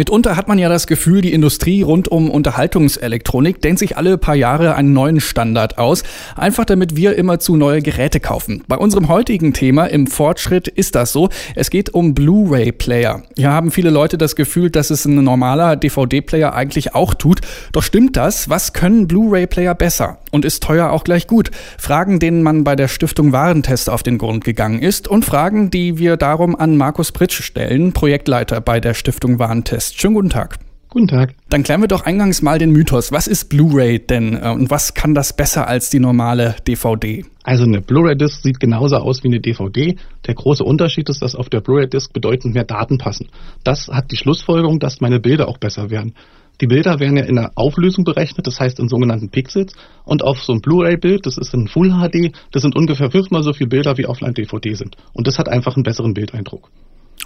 Mitunter hat man ja das Gefühl, die Industrie rund um Unterhaltungselektronik denkt sich alle paar Jahre einen neuen Standard aus, einfach damit wir immer zu neue Geräte kaufen. Bei unserem heutigen Thema im Fortschritt ist das so. Es geht um Blu-ray-Player. Hier haben viele Leute das Gefühl, dass es ein normaler DVD-Player eigentlich auch tut. Doch stimmt das? Was können Blu-ray-Player besser? Und ist teuer auch gleich gut? Fragen, denen man bei der Stiftung Warentest auf den Grund gegangen ist und Fragen, die wir darum an Markus Pritsch stellen, Projektleiter bei der Stiftung Warentest. Schönen guten Tag. Guten Tag. Dann klären wir doch eingangs mal den Mythos. Was ist Blu-ray denn äh, und was kann das besser als die normale DVD? Also eine Blu-ray-Disc sieht genauso aus wie eine DVD. Der große Unterschied ist, dass auf der Blu-ray-Disc bedeutend mehr Daten passen. Das hat die Schlussfolgerung, dass meine Bilder auch besser werden. Die Bilder werden ja in der Auflösung berechnet, das heißt in sogenannten Pixels. Und auf so ein Blu-ray-Bild, das ist in Full HD, das sind ungefähr fünfmal so viele Bilder wie auf einer DVD sind. Und das hat einfach einen besseren Bildeindruck.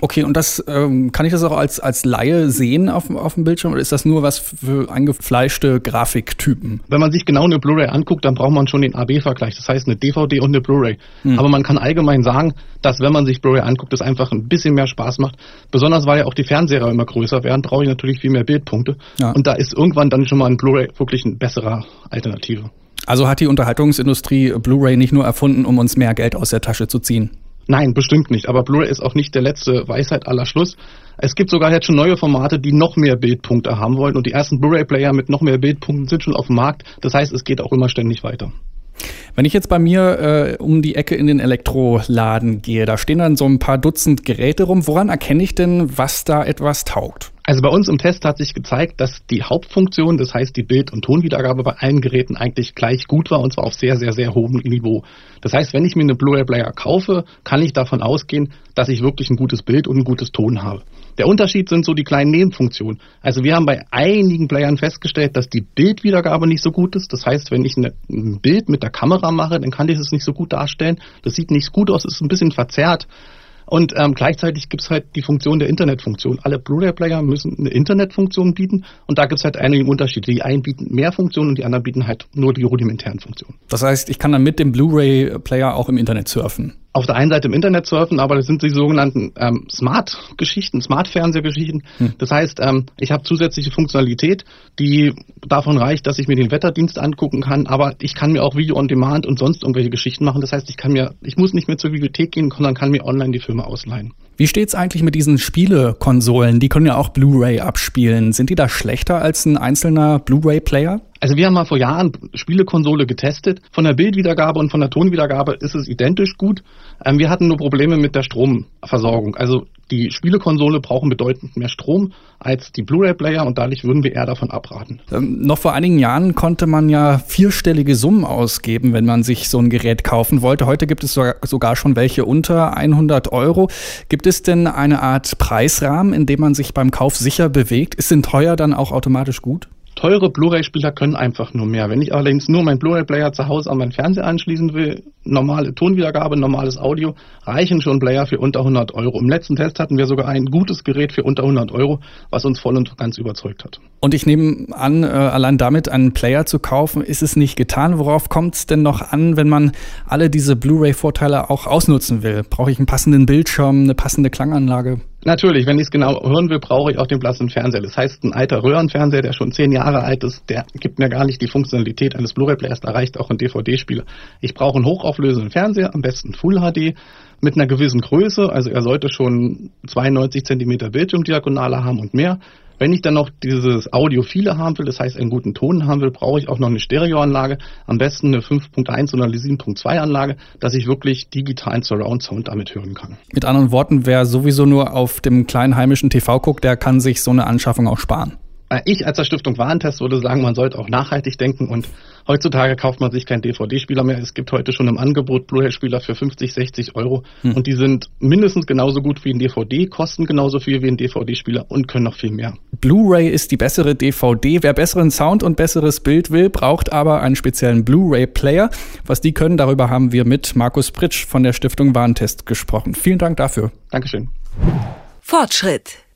Okay, und das ähm, kann ich das auch als, als Laie sehen auf, auf dem Bildschirm oder ist das nur was für eingefleischte Grafiktypen? Wenn man sich genau eine Blu-ray anguckt, dann braucht man schon den AB-Vergleich, das heißt eine DVD und eine Blu-ray. Hm. Aber man kann allgemein sagen, dass wenn man sich Blu-ray anguckt, das einfach ein bisschen mehr Spaß macht. Besonders weil ja auch die Fernseher immer größer werden, brauche ich natürlich viel mehr Bildpunkte. Ja. Und da ist irgendwann dann schon mal ein Blu-ray wirklich eine bessere Alternative. Also hat die Unterhaltungsindustrie Blu-ray nicht nur erfunden, um uns mehr Geld aus der Tasche zu ziehen? Nein, bestimmt nicht. Aber Blu-ray ist auch nicht der letzte Weisheit aller Schluss. Es gibt sogar jetzt schon neue Formate, die noch mehr Bildpunkte haben wollen. Und die ersten Blu-ray-Player mit noch mehr Bildpunkten sind schon auf dem Markt. Das heißt, es geht auch immer ständig weiter. Wenn ich jetzt bei mir äh, um die Ecke in den Elektroladen gehe, da stehen dann so ein paar Dutzend Geräte rum. Woran erkenne ich denn, was da etwas taugt? Also bei uns im Test hat sich gezeigt, dass die Hauptfunktion, das heißt die Bild- und Tonwiedergabe bei allen Geräten eigentlich gleich gut war und zwar auf sehr, sehr, sehr hohem Niveau. Das heißt, wenn ich mir eine Blu-ray-Player kaufe, kann ich davon ausgehen, dass ich wirklich ein gutes Bild und ein gutes Ton habe. Der Unterschied sind so die kleinen Nebenfunktionen. Also wir haben bei einigen Playern festgestellt, dass die Bildwiedergabe nicht so gut ist. Das heißt, wenn ich ein Bild mit der Kamera mache, dann kann ich es nicht so gut darstellen. Das sieht nicht gut aus, ist ein bisschen verzerrt. Und ähm, gleichzeitig gibt es halt die Funktion der Internetfunktion. Alle Blu-ray-Player müssen eine Internetfunktion bieten und da gibt es halt einige Unterschiede. Die einen bieten mehr Funktionen und die anderen bieten halt nur die rudimentären Funktionen. Das heißt, ich kann dann mit dem Blu-ray-Player auch im Internet surfen auf der einen Seite im Internet surfen, aber das sind die sogenannten ähm, Smart-Geschichten, Smart-Fernsehgeschichten. Hm. Das heißt, ähm, ich habe zusätzliche Funktionalität, die davon reicht, dass ich mir den Wetterdienst angucken kann, aber ich kann mir auch Video on Demand und sonst irgendwelche Geschichten machen. Das heißt, ich kann mir, ich muss nicht mehr zur Bibliothek gehen, sondern kann mir online die Filme ausleihen. Wie steht's eigentlich mit diesen Spielekonsolen? Die können ja auch Blu-ray abspielen. Sind die da schlechter als ein einzelner Blu-ray-Player? Also wir haben mal vor Jahren Spielekonsole getestet. Von der Bildwiedergabe und von der Tonwiedergabe ist es identisch gut. Ähm, wir hatten nur Probleme mit der Stromversorgung. Also die Spielekonsole brauchen bedeutend mehr Strom als die Blu-ray-Player und dadurch würden wir eher davon abraten. Ähm, noch vor einigen Jahren konnte man ja vierstellige Summen ausgeben, wenn man sich so ein Gerät kaufen wollte. Heute gibt es sogar schon welche unter 100 Euro. Gibt es denn eine Art Preisrahmen, in dem man sich beim Kauf sicher bewegt? Ist denn teuer dann auch automatisch gut? Teure Blu-ray-Spieler können einfach nur mehr. Wenn ich allerdings nur meinen Blu-ray-Player zu Hause an meinen Fernseher anschließen will, normale Tonwiedergabe, normales Audio, reichen schon Player für unter 100 Euro. Im letzten Test hatten wir sogar ein gutes Gerät für unter 100 Euro, was uns voll und ganz überzeugt hat. Und ich nehme an, äh, allein damit einen Player zu kaufen, ist es nicht getan. Worauf kommt es denn noch an, wenn man alle diese Blu-ray-Vorteile auch ausnutzen will? Brauche ich einen passenden Bildschirm, eine passende Klanganlage? Natürlich, wenn ich es genau hören will, brauche ich auch den Blassen Fernseher. Das heißt, ein alter Röhrenfernseher, der schon zehn Jahre alt ist, der gibt mir gar nicht die Funktionalität eines Blu-ray-Players, da reicht auch ein DVD-Spieler. Ich brauche einen hochauflösenden Fernseher, am besten Full HD, mit einer gewissen Größe, also er sollte schon 92 Zentimeter Bildschirmdiagonale haben und mehr. Wenn ich dann noch dieses Audiophile haben will, das heißt einen guten Ton haben will, brauche ich auch noch eine Stereoanlage, am besten eine 5.1 oder eine 7.2 Anlage, dass ich wirklich digitalen Surround Sound damit hören kann. Mit anderen Worten, wer sowieso nur auf dem kleinen heimischen TV guckt, der kann sich so eine Anschaffung auch sparen. Äh, ich als der Stiftung Warentest würde sagen, man sollte auch nachhaltig denken und heutzutage kauft man sich keinen DVD-Spieler mehr. Es gibt heute schon im Angebot Blu-ray-Spieler für 50, 60 Euro hm. und die sind mindestens genauso gut wie ein DVD, kosten genauso viel wie ein DVD-Spieler und können noch viel mehr. Blu-ray ist die bessere DVD. Wer besseren Sound und besseres Bild will, braucht aber einen speziellen Blu-ray-Player. Was die können, darüber haben wir mit Markus Pritsch von der Stiftung Warentest gesprochen. Vielen Dank dafür. Dankeschön. Fortschritt